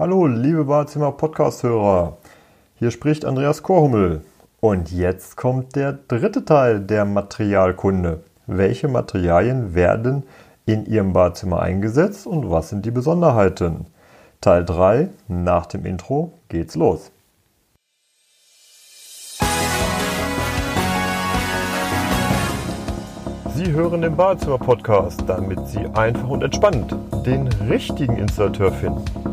Hallo, liebe Badezimmer Podcast-Hörer. Hier spricht Andreas Korhummel. Und jetzt kommt der dritte Teil der Materialkunde. Welche Materialien werden in Ihrem Badezimmer eingesetzt und was sind die Besonderheiten? Teil 3, nach dem Intro geht's los. Sie hören den Badezimmer-Podcast, damit Sie einfach und entspannt den richtigen Installateur finden.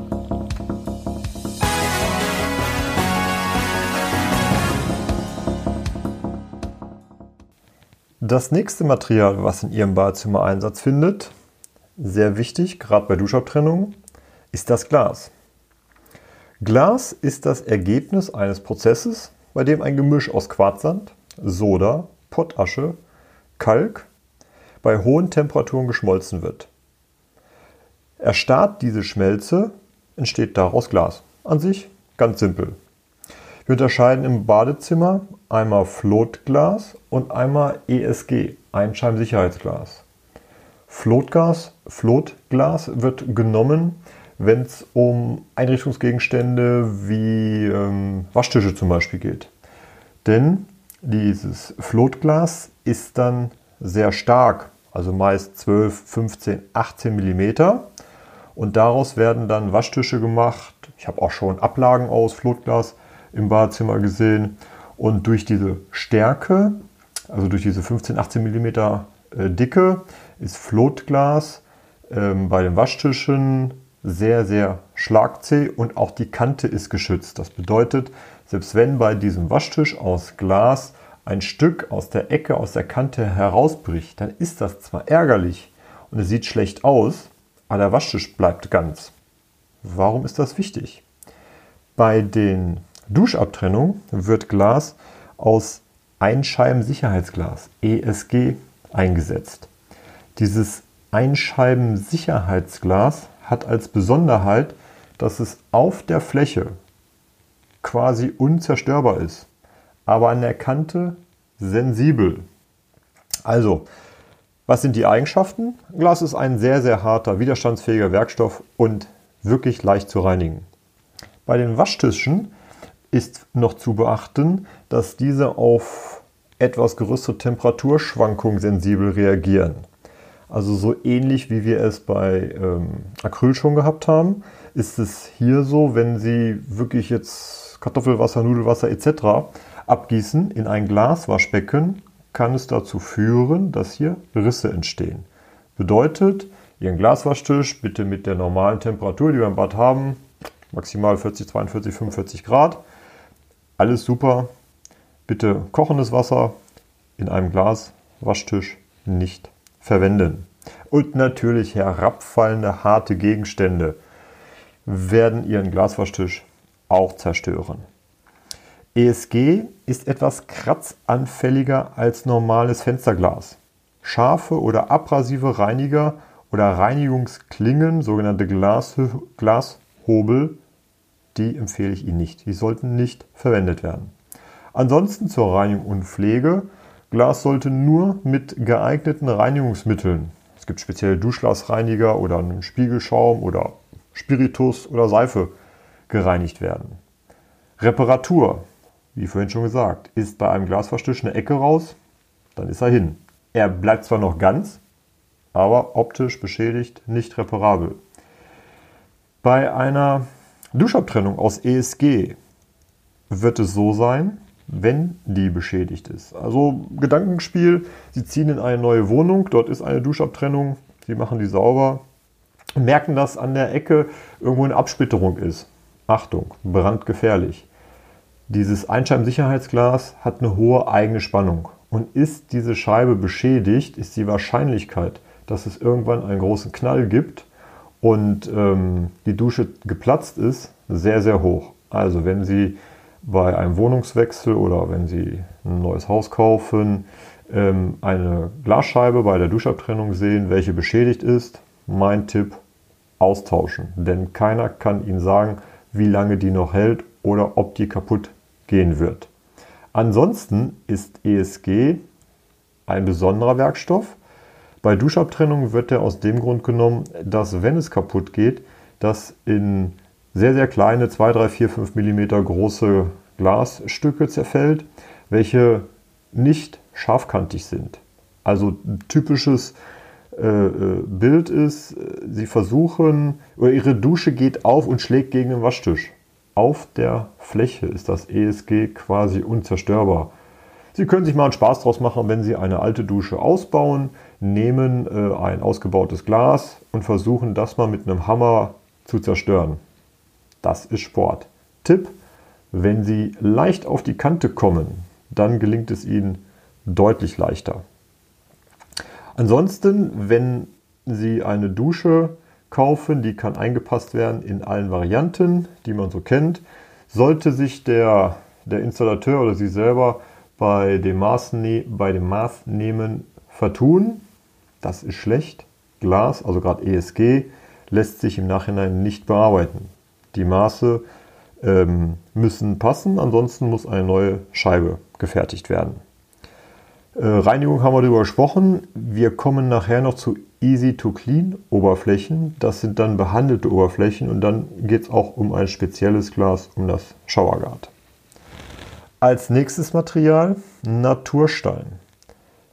Das nächste Material, was in Ihrem Badezimmer Einsatz findet, sehr wichtig, gerade bei Duschabtrennung, ist das Glas. Glas ist das Ergebnis eines Prozesses, bei dem ein Gemisch aus Quarzsand, Soda, Pottasche, Kalk bei hohen Temperaturen geschmolzen wird. Erstarrt diese Schmelze, entsteht daraus Glas. An sich ganz simpel. Wir unterscheiden im Badezimmer einmal Flotglas und einmal ESG, Einscheibensicherheitsglas. Flotgas, Flotglas wird genommen, wenn es um Einrichtungsgegenstände wie ähm, Waschtische zum Beispiel geht. Denn dieses Flotglas ist dann sehr stark, also meist 12, 15, 18 mm. Und daraus werden dann Waschtische gemacht. Ich habe auch schon Ablagen aus Flotglas im Badezimmer gesehen. Und durch diese Stärke, also durch diese 15, 18 mm Dicke, ist Flotglas ähm, bei den Waschtischen sehr, sehr schlagzäh und auch die Kante ist geschützt. Das bedeutet, selbst wenn bei diesem Waschtisch aus Glas ein Stück aus der Ecke, aus der Kante herausbricht, dann ist das zwar ärgerlich und es sieht schlecht aus, aber der Waschtisch bleibt ganz. Warum ist das wichtig? Bei den Duschabtrennungen wird Glas aus Einscheiben-Sicherheitsglas, ESG, eingesetzt. Dieses Einscheiben-Sicherheitsglas hat als Besonderheit, dass es auf der Fläche quasi unzerstörbar ist aber an der Kante sensibel. Also, was sind die Eigenschaften? Glas ist ein sehr, sehr harter, widerstandsfähiger Werkstoff und wirklich leicht zu reinigen. Bei den Waschtischen ist noch zu beachten, dass diese auf etwas größere Temperaturschwankungen sensibel reagieren. Also so ähnlich wie wir es bei ähm, Acryl schon gehabt haben, ist es hier so, wenn Sie wirklich jetzt Kartoffelwasser, Nudelwasser etc abgießen in ein Glaswaschbecken, kann es dazu führen, dass hier Risse entstehen. Bedeutet, Ihren Glaswaschtisch bitte mit der normalen Temperatur, die wir im Bad haben, maximal 40, 42, 45 Grad. Alles super. Bitte kochendes Wasser in einem Glaswaschtisch nicht verwenden. Und natürlich herabfallende harte Gegenstände werden Ihren Glaswaschtisch auch zerstören. ESG ist etwas kratzanfälliger als normales Fensterglas. Scharfe oder abrasive Reiniger oder Reinigungsklingen, sogenannte Glashobel, die empfehle ich Ihnen nicht. Die sollten nicht verwendet werden. Ansonsten zur Reinigung und Pflege. Glas sollte nur mit geeigneten Reinigungsmitteln, es gibt spezielle Duschglasreiniger oder einen Spiegelschaum oder Spiritus oder Seife, gereinigt werden. Reparatur wie vorhin schon gesagt, ist bei einem Glasverstich eine Ecke raus, dann ist er hin. Er bleibt zwar noch ganz, aber optisch beschädigt, nicht reparabel. Bei einer Duschabtrennung aus ESG wird es so sein, wenn die beschädigt ist. Also Gedankenspiel, Sie ziehen in eine neue Wohnung, dort ist eine Duschabtrennung, Sie machen die sauber, merken, dass an der Ecke irgendwo eine Absplitterung ist. Achtung, brandgefährlich. Dieses Einscheibensicherheitsglas hat eine hohe eigene Spannung. Und ist diese Scheibe beschädigt, ist die Wahrscheinlichkeit, dass es irgendwann einen großen Knall gibt und ähm, die Dusche geplatzt ist, sehr, sehr hoch. Also wenn Sie bei einem Wohnungswechsel oder wenn Sie ein neues Haus kaufen, ähm, eine Glasscheibe bei der Duschabtrennung sehen, welche beschädigt ist, mein Tipp, austauschen. Denn keiner kann Ihnen sagen, wie lange die noch hält oder ob die kaputt gehen wird. Ansonsten ist ESG ein besonderer Werkstoff. Bei Duschabtrennung wird er aus dem Grund genommen, dass wenn es kaputt geht, das in sehr, sehr kleine 2, 3, 4, 5 mm große Glasstücke zerfällt, welche nicht scharfkantig sind. Also ein typisches äh, äh Bild ist, sie versuchen, oder ihre Dusche geht auf und schlägt gegen den Waschtisch. Auf der Fläche ist das ESG quasi unzerstörbar. Sie können sich mal einen Spaß draus machen, wenn Sie eine alte Dusche ausbauen, nehmen äh, ein ausgebautes Glas und versuchen das mal mit einem Hammer zu zerstören. Das ist Sport. Tipp, wenn Sie leicht auf die Kante kommen, dann gelingt es Ihnen deutlich leichter. Ansonsten, wenn Sie eine Dusche kaufen, die kann eingepasst werden in allen Varianten, die man so kennt, sollte sich der, der Installateur oder Sie selber bei dem, Maßne bei dem Maßnehmen vertun, das ist schlecht. Glas, also gerade ESG, lässt sich im Nachhinein nicht bearbeiten. Die Maße ähm, müssen passen, ansonsten muss eine neue Scheibe gefertigt werden. Äh, Reinigung haben wir darüber gesprochen. Wir kommen nachher noch zu Easy-to-Clean Oberflächen. Das sind dann behandelte Oberflächen und dann geht es auch um ein spezielles Glas, um das Showerguard. Als nächstes Material Naturstein.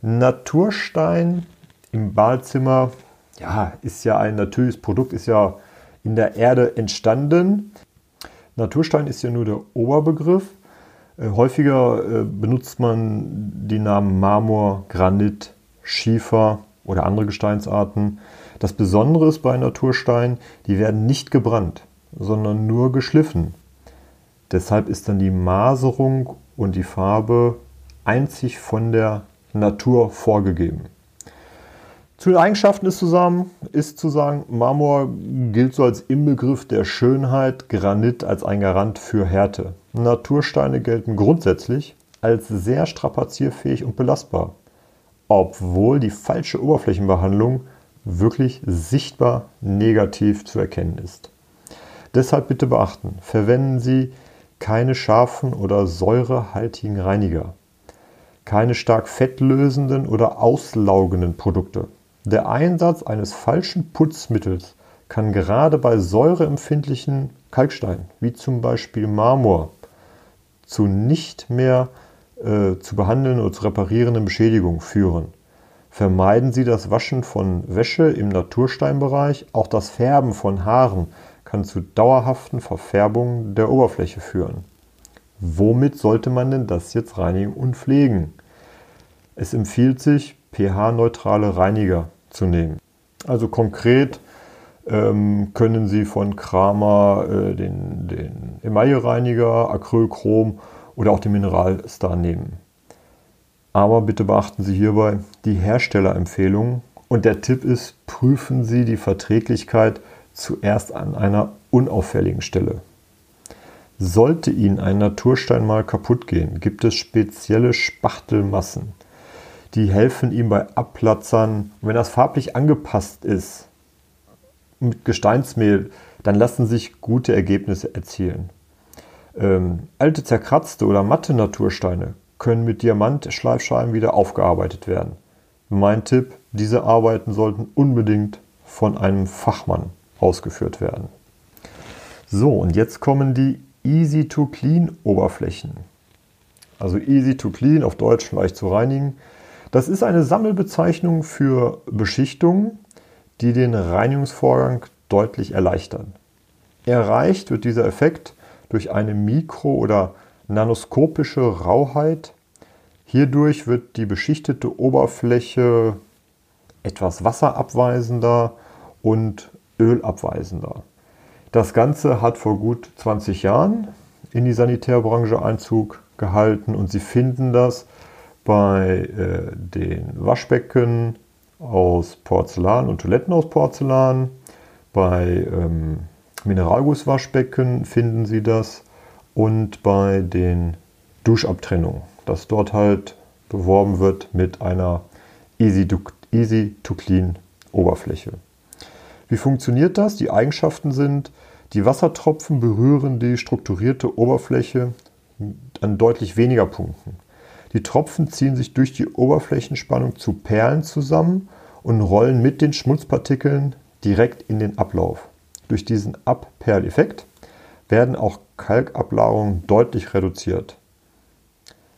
Naturstein im Badezimmer ja, ist ja ein natürliches Produkt, ist ja in der Erde entstanden. Naturstein ist ja nur der Oberbegriff. Äh, häufiger äh, benutzt man die Namen Marmor, Granit, Schiefer oder andere Gesteinsarten. Das Besondere ist bei Naturstein, die werden nicht gebrannt, sondern nur geschliffen. Deshalb ist dann die Maserung und die Farbe einzig von der Natur vorgegeben. Zu den Eigenschaften ist, zusammen, ist zu sagen, Marmor gilt so als Inbegriff der Schönheit, Granit als ein Garant für Härte. Natursteine gelten grundsätzlich als sehr strapazierfähig und belastbar, obwohl die falsche Oberflächenbehandlung wirklich sichtbar negativ zu erkennen ist. Deshalb bitte beachten, verwenden Sie keine scharfen oder säurehaltigen Reiniger, keine stark fettlösenden oder auslaugenden Produkte. Der Einsatz eines falschen Putzmittels kann gerade bei säureempfindlichen Kalksteinen, wie zum Beispiel Marmor, zu nicht mehr äh, zu behandelnden oder zu reparierenden Beschädigungen führen. Vermeiden Sie das Waschen von Wäsche im Natursteinbereich, auch das Färben von Haaren kann zu dauerhaften Verfärbungen der Oberfläche führen. Womit sollte man denn das jetzt reinigen und pflegen? Es empfiehlt sich, pH-neutrale Reiniger zu nehmen. Also konkret ähm, können Sie von Kramer äh, den, den Emaille-Reiniger, Acrylchrom oder auch den Mineralstar nehmen. Aber bitte beachten Sie hierbei die Herstellerempfehlungen und der Tipp ist, prüfen Sie die Verträglichkeit zuerst an einer unauffälligen Stelle. Sollte Ihnen ein Naturstein mal kaputt gehen, gibt es spezielle Spachtelmassen. Die helfen ihm bei Abplatzern. Und wenn das farblich angepasst ist mit Gesteinsmehl, dann lassen sich gute Ergebnisse erzielen. Ähm, alte zerkratzte oder matte Natursteine können mit Diamantschleifscheiben wieder aufgearbeitet werden. Mein Tipp, diese Arbeiten sollten unbedingt von einem Fachmann ausgeführt werden. So, und jetzt kommen die Easy to Clean Oberflächen. Also Easy to Clean auf Deutsch leicht zu reinigen. Das ist eine Sammelbezeichnung für Beschichtungen, die den Reinigungsvorgang deutlich erleichtern. Erreicht wird dieser Effekt durch eine mikro- oder nanoskopische Rauheit. Hierdurch wird die beschichtete Oberfläche etwas wasserabweisender und ölabweisender. Das Ganze hat vor gut 20 Jahren in die Sanitärbranche Einzug gehalten und Sie finden das bei äh, den Waschbecken aus Porzellan und Toiletten aus Porzellan. Bei ähm, Mineralgusswaschbecken finden Sie das und bei den Duschabtrennungen, dass dort halt beworben wird mit einer Easy to, Easy to Clean Oberfläche. Wie funktioniert das? Die Eigenschaften sind, die Wassertropfen berühren die strukturierte Oberfläche an deutlich weniger Punkten. Die Tropfen ziehen sich durch die Oberflächenspannung zu Perlen zusammen und rollen mit den Schmutzpartikeln direkt in den Ablauf. Durch diesen Abperleffekt werden auch Kalkablagerungen deutlich reduziert.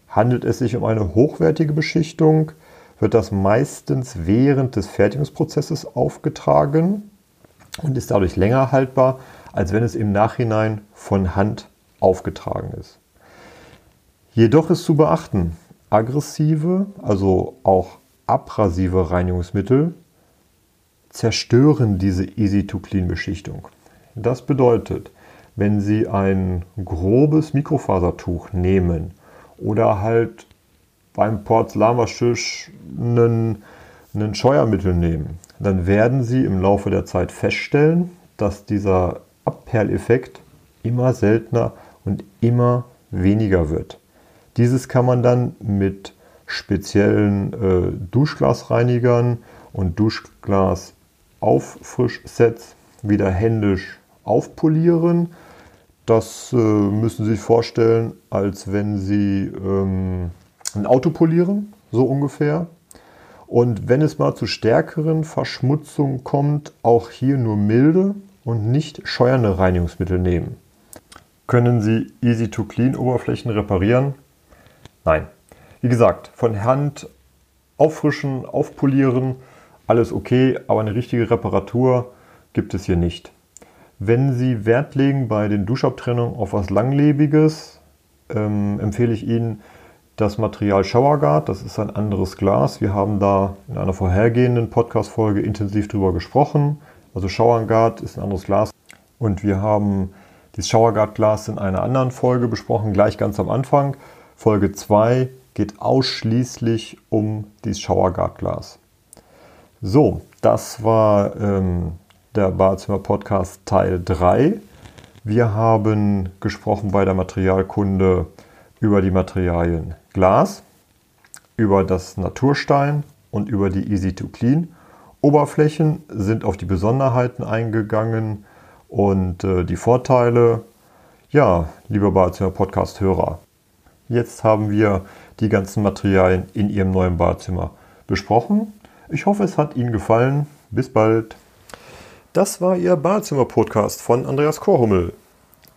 Handelt es sich um eine hochwertige Beschichtung, wird das meistens während des Fertigungsprozesses aufgetragen und ist dadurch länger haltbar, als wenn es im Nachhinein von Hand aufgetragen ist. Jedoch ist zu beachten, aggressive, also auch abrasive Reinigungsmittel zerstören diese Easy-to-Clean-Beschichtung. Das bedeutet, wenn Sie ein grobes Mikrofasertuch nehmen oder halt beim Porzellanwaschtisch einen, einen Scheuermittel nehmen, dann werden Sie im Laufe der Zeit feststellen, dass dieser Abperleffekt immer seltener und immer weniger wird. Dieses kann man dann mit speziellen äh, Duschglasreinigern und Duschglasauffrischsets wieder händisch aufpolieren. Das äh, müssen Sie sich vorstellen, als wenn Sie ähm, ein Auto polieren, so ungefähr. Und wenn es mal zu stärkeren Verschmutzungen kommt, auch hier nur milde und nicht scheuernde Reinigungsmittel nehmen. Können Sie Easy-to-Clean-Oberflächen reparieren? Nein. Wie gesagt, von Hand auffrischen, aufpolieren, alles okay, aber eine richtige Reparatur gibt es hier nicht. Wenn Sie Wert legen bei den Duschabtrennungen auf was Langlebiges, ähm, empfehle ich Ihnen das Material Showerguard. Das ist ein anderes Glas. Wir haben da in einer vorhergehenden Podcast-Folge intensiv drüber gesprochen. Also Showerguard ist ein anderes Glas. Und wir haben dieses Showerguard-Glas in einer anderen Folge besprochen, gleich ganz am Anfang. Folge 2 geht ausschließlich um dieses Showerguard-Glas. So, das war ähm, der Badezimmer-Podcast Teil 3. Wir haben gesprochen bei der Materialkunde über die Materialien Glas, über das Naturstein und über die Easy to Clean. Oberflächen sind auf die Besonderheiten eingegangen und äh, die Vorteile. Ja, lieber Badezimmer Podcast-Hörer, jetzt haben wir die ganzen Materialien in Ihrem neuen Badezimmer besprochen. Ich hoffe, es hat Ihnen gefallen. Bis bald. Das war Ihr Badezimmer-Podcast von Andreas Korhummel.